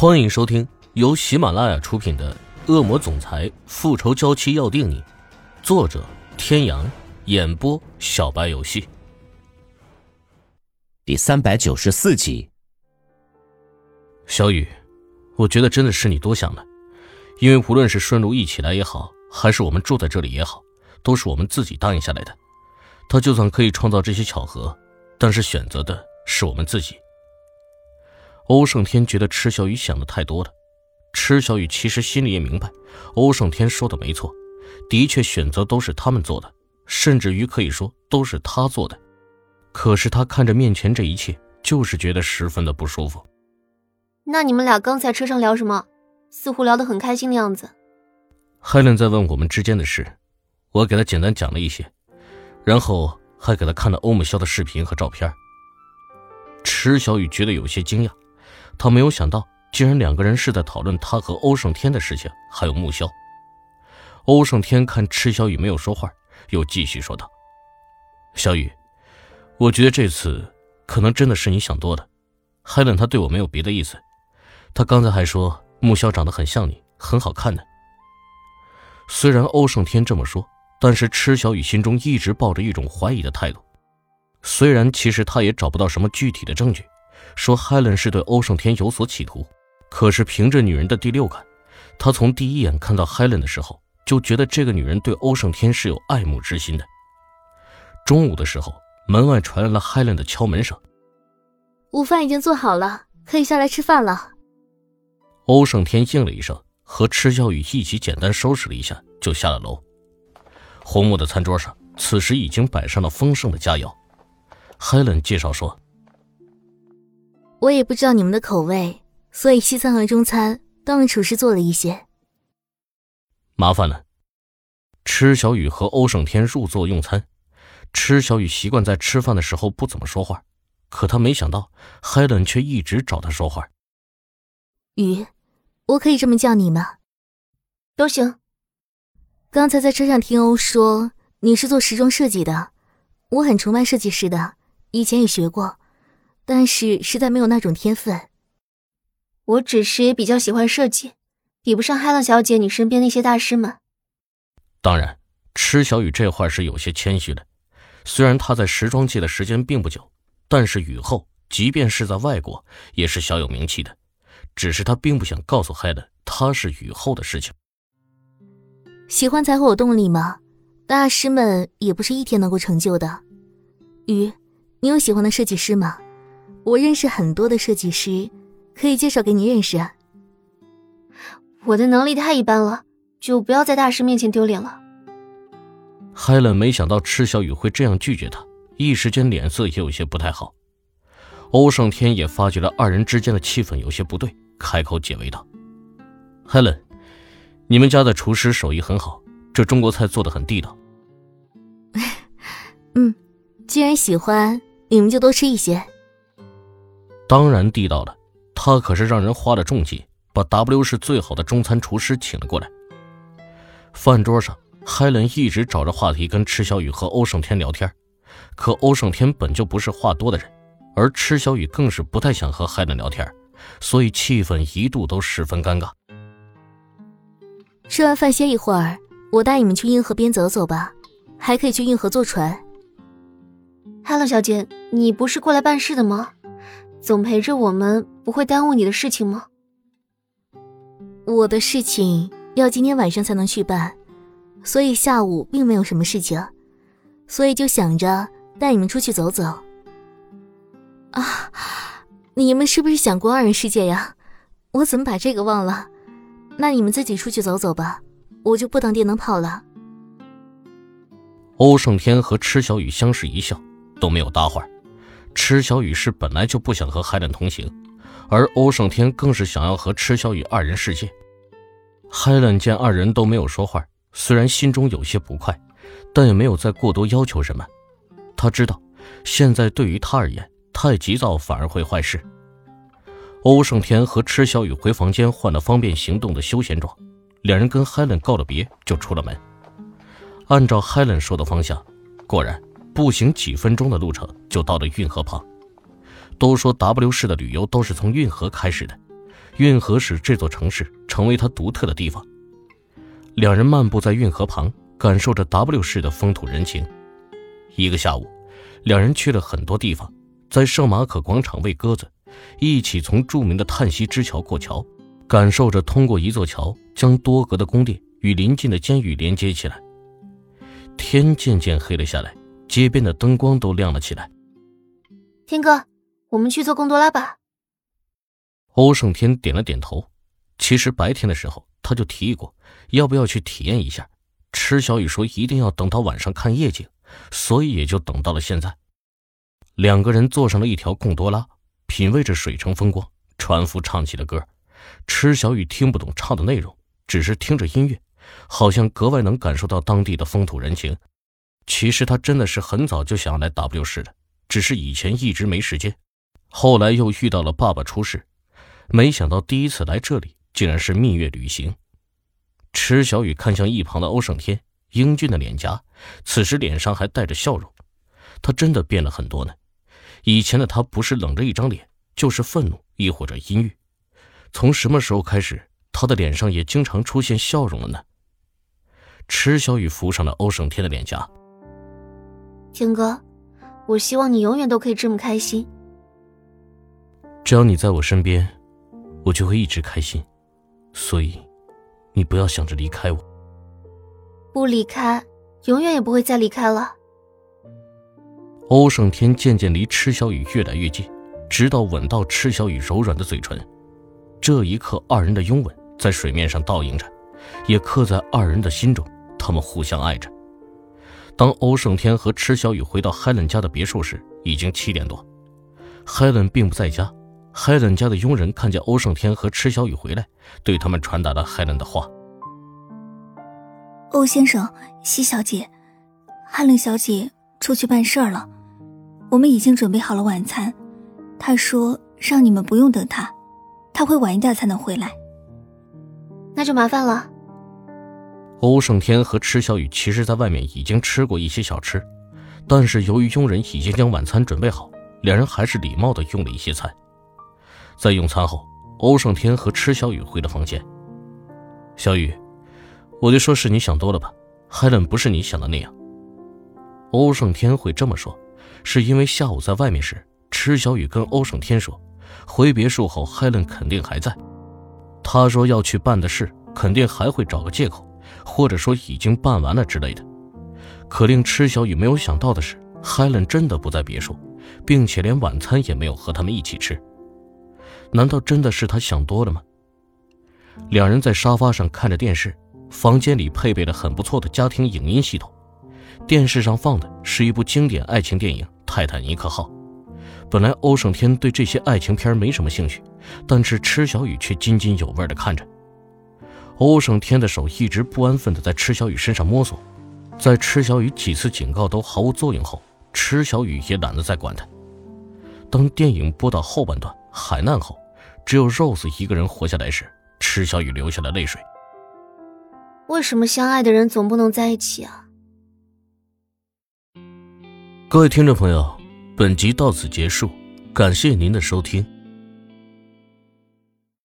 欢迎收听由喜马拉雅出品的《恶魔总裁复仇娇妻要定你》，作者：天阳，演播：小白游戏。第三百九十四集。小雨，我觉得真的是你多想了，因为无论是顺路一起来也好，还是我们住在这里也好，都是我们自己答应下来的。他就算可以创造这些巧合，但是选择的是我们自己。欧胜天觉得池小雨想的太多了，池小雨其实心里也明白，欧胜天说的没错，的确选择都是他们做的，甚至于可以说都是他做的。可是他看着面前这一切，就是觉得十分的不舒服。那你们俩刚才车上聊什么？似乎聊得很开心的样子。海伦在问我们之间的事，我给他简单讲了一些，然后还给他看了欧木萧的视频和照片。池小雨觉得有些惊讶。他没有想到，竟然两个人是在讨论他和欧胜天的事情，还有木萧。欧胜天看池小雨没有说话，又继续说道：“小雨，我觉得这次可能真的是你想多了。海伦他对我没有别的意思，他刚才还说木萧长得很像你，很好看呢。”虽然欧胜天这么说，但是池小雨心中一直抱着一种怀疑的态度。虽然其实他也找不到什么具体的证据。说 Helen 是对欧胜天有所企图，可是凭着女人的第六感，他从第一眼看到 Helen 的时候，就觉得这个女人对欧胜天是有爱慕之心的。中午的时候，门外传来了 Helen 的敲门声。午饭已经做好了，可以下来吃饭了。欧胜天应了一声，和池小雨一起简单收拾了一下，就下了楼。红木的餐桌上，此时已经摆上了丰盛的佳肴。Helen 介绍说。我也不知道你们的口味，所以西餐和中餐都让厨师做了一些。麻烦了。池小雨和欧胜天入座用餐，池小雨习惯在吃饭的时候不怎么说话，可他没想到海伦却一直找他说话。雨，我可以这么叫你吗？都行。刚才在车上听欧说你是做时装设计的，我很崇拜设计师的，以前也学过。但是实在没有那种天分。我只是也比较喜欢设计，比不上海浪小姐你身边那些大师们。当然，池小雨这话是有些谦虚的。虽然她在时装界的时间并不久，但是雨后即便是在外国也是小有名气的。只是她并不想告诉海的，她是雨后的事情。喜欢才会有动力吗？大师们也不是一天能够成就的。雨，你有喜欢的设计师吗？我认识很多的设计师，可以介绍给你认识。我的能力太一般了，就不要在大师面前丢脸了。海伦没想到池小雨会这样拒绝他，一时间脸色也有些不太好。欧胜天也发觉了二人之间的气氛有些不对，开口解围道：“海伦，你们家的厨师手艺很好，这中国菜做的很地道。”嗯，既然喜欢，你们就多吃一些。当然地道了，他可是让人花了重金把 W 市最好的中餐厨师请了过来。饭桌上，海伦一直找着话题跟池小雨和欧胜天聊天，可欧胜天本就不是话多的人，而池小雨更是不太想和海伦聊天，所以气氛一度都十分尴尬。吃完饭歇一会儿，我带你们去运河边走走吧，还可以去运河坐船。Hello，小姐，你不是过来办事的吗？总陪着我们，不会耽误你的事情吗？我的事情要今天晚上才能去办，所以下午并没有什么事情，所以就想着带你们出去走走。啊，你们是不是想过二人世界呀？我怎么把这个忘了？那你们自己出去走走吧，我就不当电灯泡了。欧胜天和池小雨相视一笑，都没有搭话。池小雨是本来就不想和海伦同行，而欧胜天更是想要和池小雨二人世界。海伦见二人都没有说话，虽然心中有些不快，但也没有再过多要求什么。他知道，现在对于他而言，太急躁反而会坏事。欧胜天和池小雨回房间换了方便行动的休闲装，两人跟海伦告了别，就出了门。按照海伦说的方向，果然。步行几分钟的路程就到了运河旁。都说 W 市的旅游都是从运河开始的，运河使这座城市成为他独特的地方。两人漫步在运河旁，感受着 W 市的风土人情。一个下午，两人去了很多地方，在圣马可广场喂鸽子，一起从著名的叹息之桥过桥，感受着通过一座桥将多格的宫殿与邻近的监狱连接起来。天渐渐黑了下来，街边的灯光都亮了起来。天哥，我们去坐贡多拉吧。欧胜天点了点头。其实白天的时候他就提议过，要不要去体验一下。池小雨说一定要等到晚上看夜景，所以也就等到了现在。两个人坐上了一条贡多拉，品味着水城风光。船夫唱起了歌，池小雨听不懂唱的内容，只是听着音乐，好像格外能感受到当地的风土人情。其实他真的是很早就想要来 W 市的，只是以前一直没时间。后来又遇到了爸爸出事，没想到第一次来这里竟然是蜜月旅行。池小雨看向一旁的欧胜天，英俊的脸颊，此时脸上还带着笑容。他真的变了很多呢。以前的他不是冷着一张脸，就是愤怒，亦或者阴郁。从什么时候开始，他的脸上也经常出现笑容了呢？池小雨浮上了欧胜天的脸颊。天哥，我希望你永远都可以这么开心。只要你在我身边，我就会一直开心。所以。你不要想着离开我，不离开，永远也不会再离开了。欧胜天渐渐离池小雨越来越近，直到吻到池小雨柔软的嘴唇。这一刻，二人的拥吻在水面上倒映着，也刻在二人的心中。他们互相爱着。当欧胜天和池小雨回到 Helen 家的别墅时，已经七点多。Helen 并不在家。海伦家的佣人看见欧胜天和池小雨回来，对他们传达了海伦的话：“欧先生，西小姐，海伦小姐出去办事儿了，我们已经准备好了晚餐。她说让你们不用等她，她会晚一点才能回来。那就麻烦了。”欧胜天和池小雨其实在外面已经吃过一些小吃，但是由于佣人已经将晚餐准备好，两人还是礼貌的用了一些菜。在用餐后，欧胜天和池小雨回了房间。小雨，我就说是你想多了吧，海伦不是你想的那样。欧胜天会这么说，是因为下午在外面时，池小雨跟欧胜天说，回别墅后海伦肯定还在。他说要去办的事，肯定还会找个借口，或者说已经办完了之类的。可令池小雨没有想到的是，海伦真的不在别墅，并且连晚餐也没有和他们一起吃。难道真的是他想多了吗？两人在沙发上看着电视，房间里配备了很不错的家庭影音系统。电视上放的是一部经典爱情电影《泰坦尼克号》。本来欧胜天对这些爱情片没什么兴趣，但是池小雨却津津有味地看着。欧胜天的手一直不安分地在池小雨身上摸索，在池小雨几次警告都毫无作用后，池小雨也懒得再管他。当电影播到后半段海难后。只有 Rose 一个人活下来时，池小雨流下了泪水。为什么相爱的人总不能在一起啊？各位听众朋友，本集到此结束，感谢您的收听。